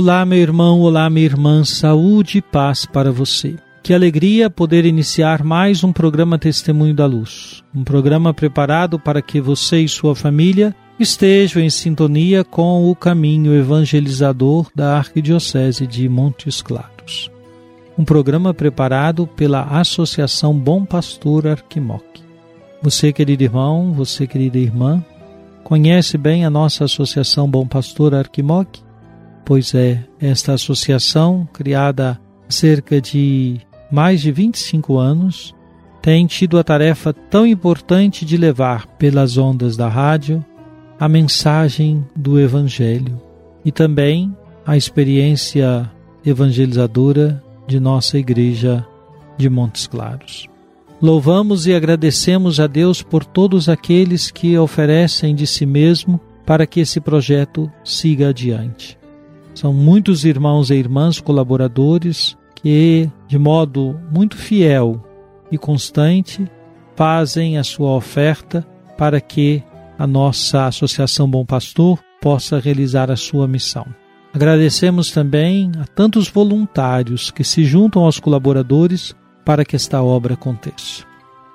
Olá, meu irmão, olá, minha irmã, saúde e paz para você. Que alegria poder iniciar mais um programa Testemunho da Luz. Um programa preparado para que você e sua família estejam em sintonia com o caminho evangelizador da Arquidiocese de Montes Claros. Um programa preparado pela Associação Bom Pastor Arquimoc. Você, querido irmão, você, querida irmã, conhece bem a nossa Associação Bom Pastor Arquimoc? Pois é esta associação, criada há cerca de mais de 25 anos, tem tido a tarefa tão importante de levar pelas ondas da rádio a mensagem do Evangelho e também a experiência evangelizadora de nossa Igreja de Montes Claros. Louvamos e agradecemos a Deus por todos aqueles que oferecem de si mesmo para que esse projeto siga adiante. São muitos irmãos e irmãs colaboradores que, de modo muito fiel e constante, fazem a sua oferta para que a nossa Associação Bom Pastor possa realizar a sua missão. Agradecemos também a tantos voluntários que se juntam aos colaboradores para que esta obra aconteça.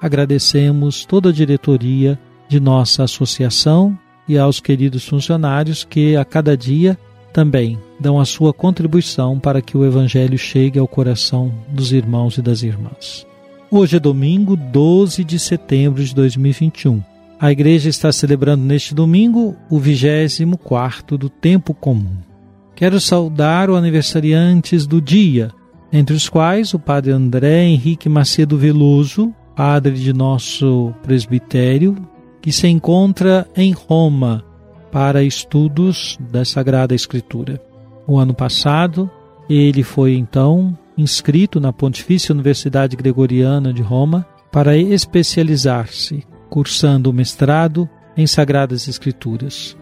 Agradecemos toda a diretoria de nossa associação e aos queridos funcionários que a cada dia também dão a sua contribuição para que o Evangelho chegue ao coração dos irmãos e das irmãs. Hoje é domingo, 12 de setembro de 2021. A igreja está celebrando neste domingo o 24 do tempo comum. Quero saudar os aniversariantes do dia, entre os quais o padre André Henrique Macedo Veloso, padre de nosso presbitério, que se encontra em Roma para estudos da Sagrada Escritura. O ano passado, ele foi então inscrito na Pontifícia Universidade Gregoriana de Roma para especializar-se, cursando o mestrado em Sagradas Escrituras.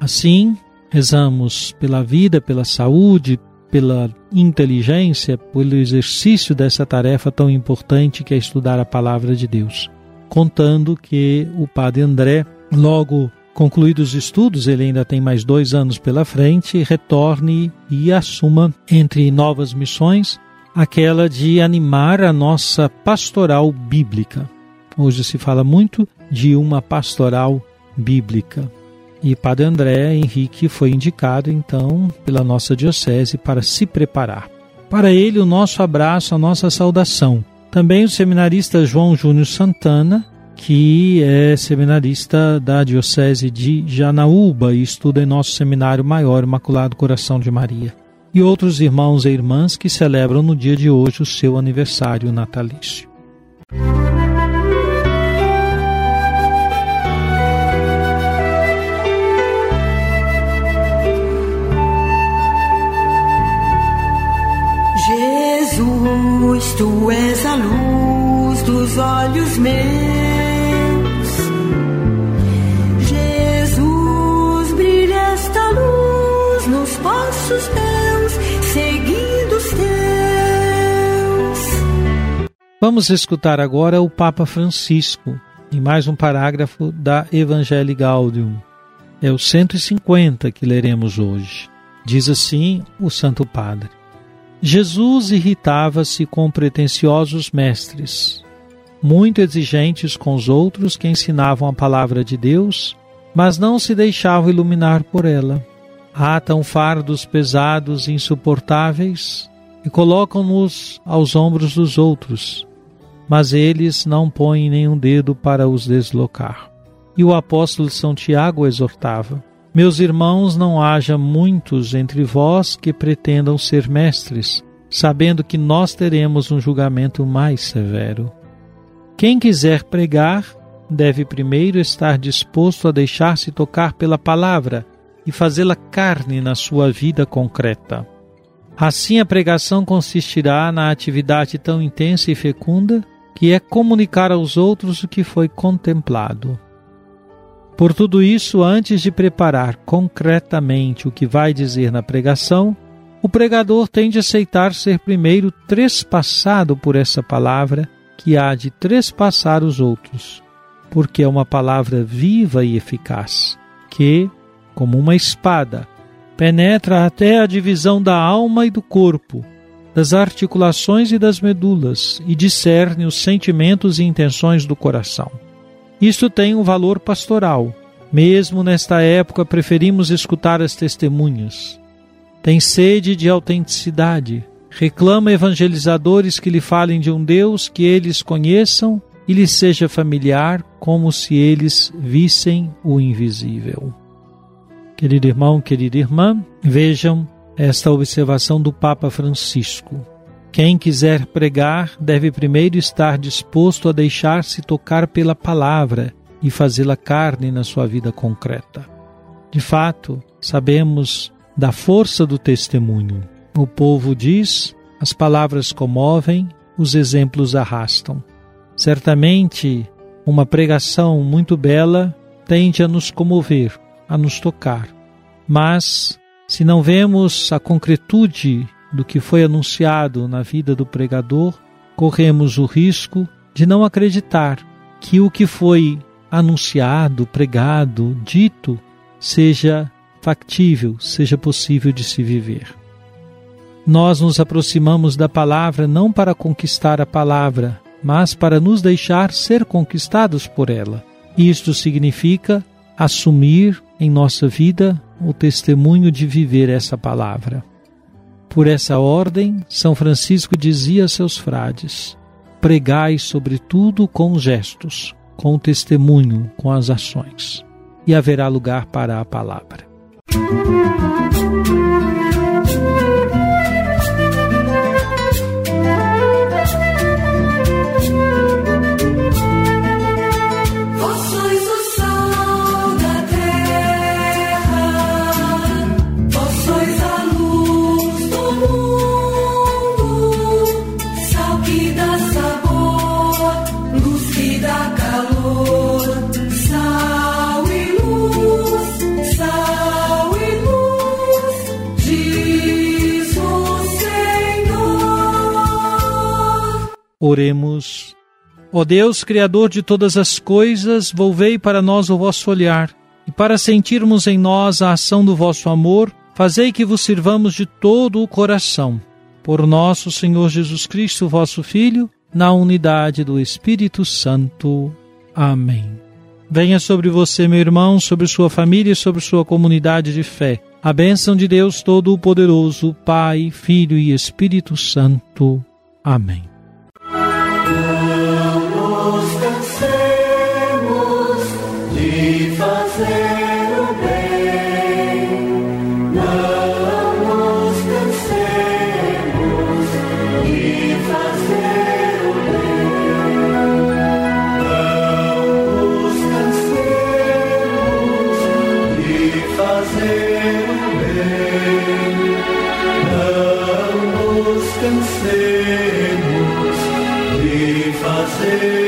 Assim, rezamos pela vida, pela saúde, pela inteligência, pelo exercício dessa tarefa tão importante que é estudar a palavra de Deus. Contando que o Padre André, logo Concluídos os estudos, ele ainda tem mais dois anos pela frente, retorne e assuma, entre novas missões, aquela de animar a nossa pastoral bíblica. Hoje se fala muito de uma pastoral bíblica. E Padre André Henrique foi indicado, então, pela nossa Diocese para se preparar. Para ele, o nosso abraço, a nossa saudação. Também o seminarista João Júnior Santana, que é seminarista da Diocese de Janaúba e estuda em nosso Seminário Maior Imaculado Coração de Maria. E outros irmãos e irmãs que celebram no dia de hoje o seu aniversário natalício. Jesus, tu és a luz dos olhos meus. Seguindo os teus. Vamos escutar agora o Papa Francisco, em mais um parágrafo da Evangelii Gaudium. É o 150 que leremos hoje. Diz assim o Santo Padre. Jesus irritava-se com pretensiosos mestres, muito exigentes com os outros que ensinavam a palavra de Deus, mas não se deixavam iluminar por ela. Atam fardos pesados e insuportáveis e colocam-nos aos ombros dos outros, mas eles não põem nenhum dedo para os deslocar. E o apóstolo São Tiago exortava: Meus irmãos, não haja muitos entre vós que pretendam ser mestres, sabendo que nós teremos um julgamento mais severo. Quem quiser pregar, deve primeiro estar disposto a deixar-se tocar pela palavra e fazê-la carne na sua vida concreta. Assim, a pregação consistirá na atividade tão intensa e fecunda que é comunicar aos outros o que foi contemplado. Por tudo isso, antes de preparar concretamente o que vai dizer na pregação, o pregador tem de aceitar ser primeiro trespassado por essa palavra que há de trespassar os outros porque é uma palavra viva e eficaz, que, como uma espada, penetra até a divisão da alma e do corpo, das articulações e das medulas, e discerne os sentimentos e intenções do coração. Isto tem um valor pastoral. Mesmo nesta época, preferimos escutar as testemunhas. Tem sede de autenticidade. Reclama evangelizadores que lhe falem de um Deus que eles conheçam e lhes seja familiar como se eles vissem o invisível. Querido irmão, querida irmã, vejam esta observação do Papa Francisco. Quem quiser pregar deve primeiro estar disposto a deixar-se tocar pela palavra e fazê-la carne na sua vida concreta. De fato, sabemos da força do testemunho. O povo diz, as palavras comovem, os exemplos arrastam. Certamente, uma pregação muito bela tende a nos comover, a nos tocar. Mas, se não vemos a concretude do que foi anunciado na vida do pregador, corremos o risco de não acreditar que o que foi anunciado, pregado, dito, seja factível, seja possível de se viver. Nós nos aproximamos da palavra não para conquistar a palavra, mas para nos deixar ser conquistados por ela. Isto significa assumir em nossa vida o testemunho de viver essa palavra. Por essa ordem, São Francisco dizia a seus frades: pregai sobretudo com gestos, com o testemunho, com as ações, e haverá lugar para a palavra. Música Oremos. Ó Deus, Criador de todas as coisas, volvei para nós o vosso olhar, e para sentirmos em nós a ação do vosso amor, fazei que vos sirvamos de todo o coração. Por nosso Senhor Jesus Cristo, vosso Filho, na unidade do Espírito Santo. Amém. Venha sobre você, meu irmão, sobre sua família e sobre sua comunidade de fé. A bênção de Deus Todo-Poderoso, Pai, Filho e Espírito Santo. Amém. say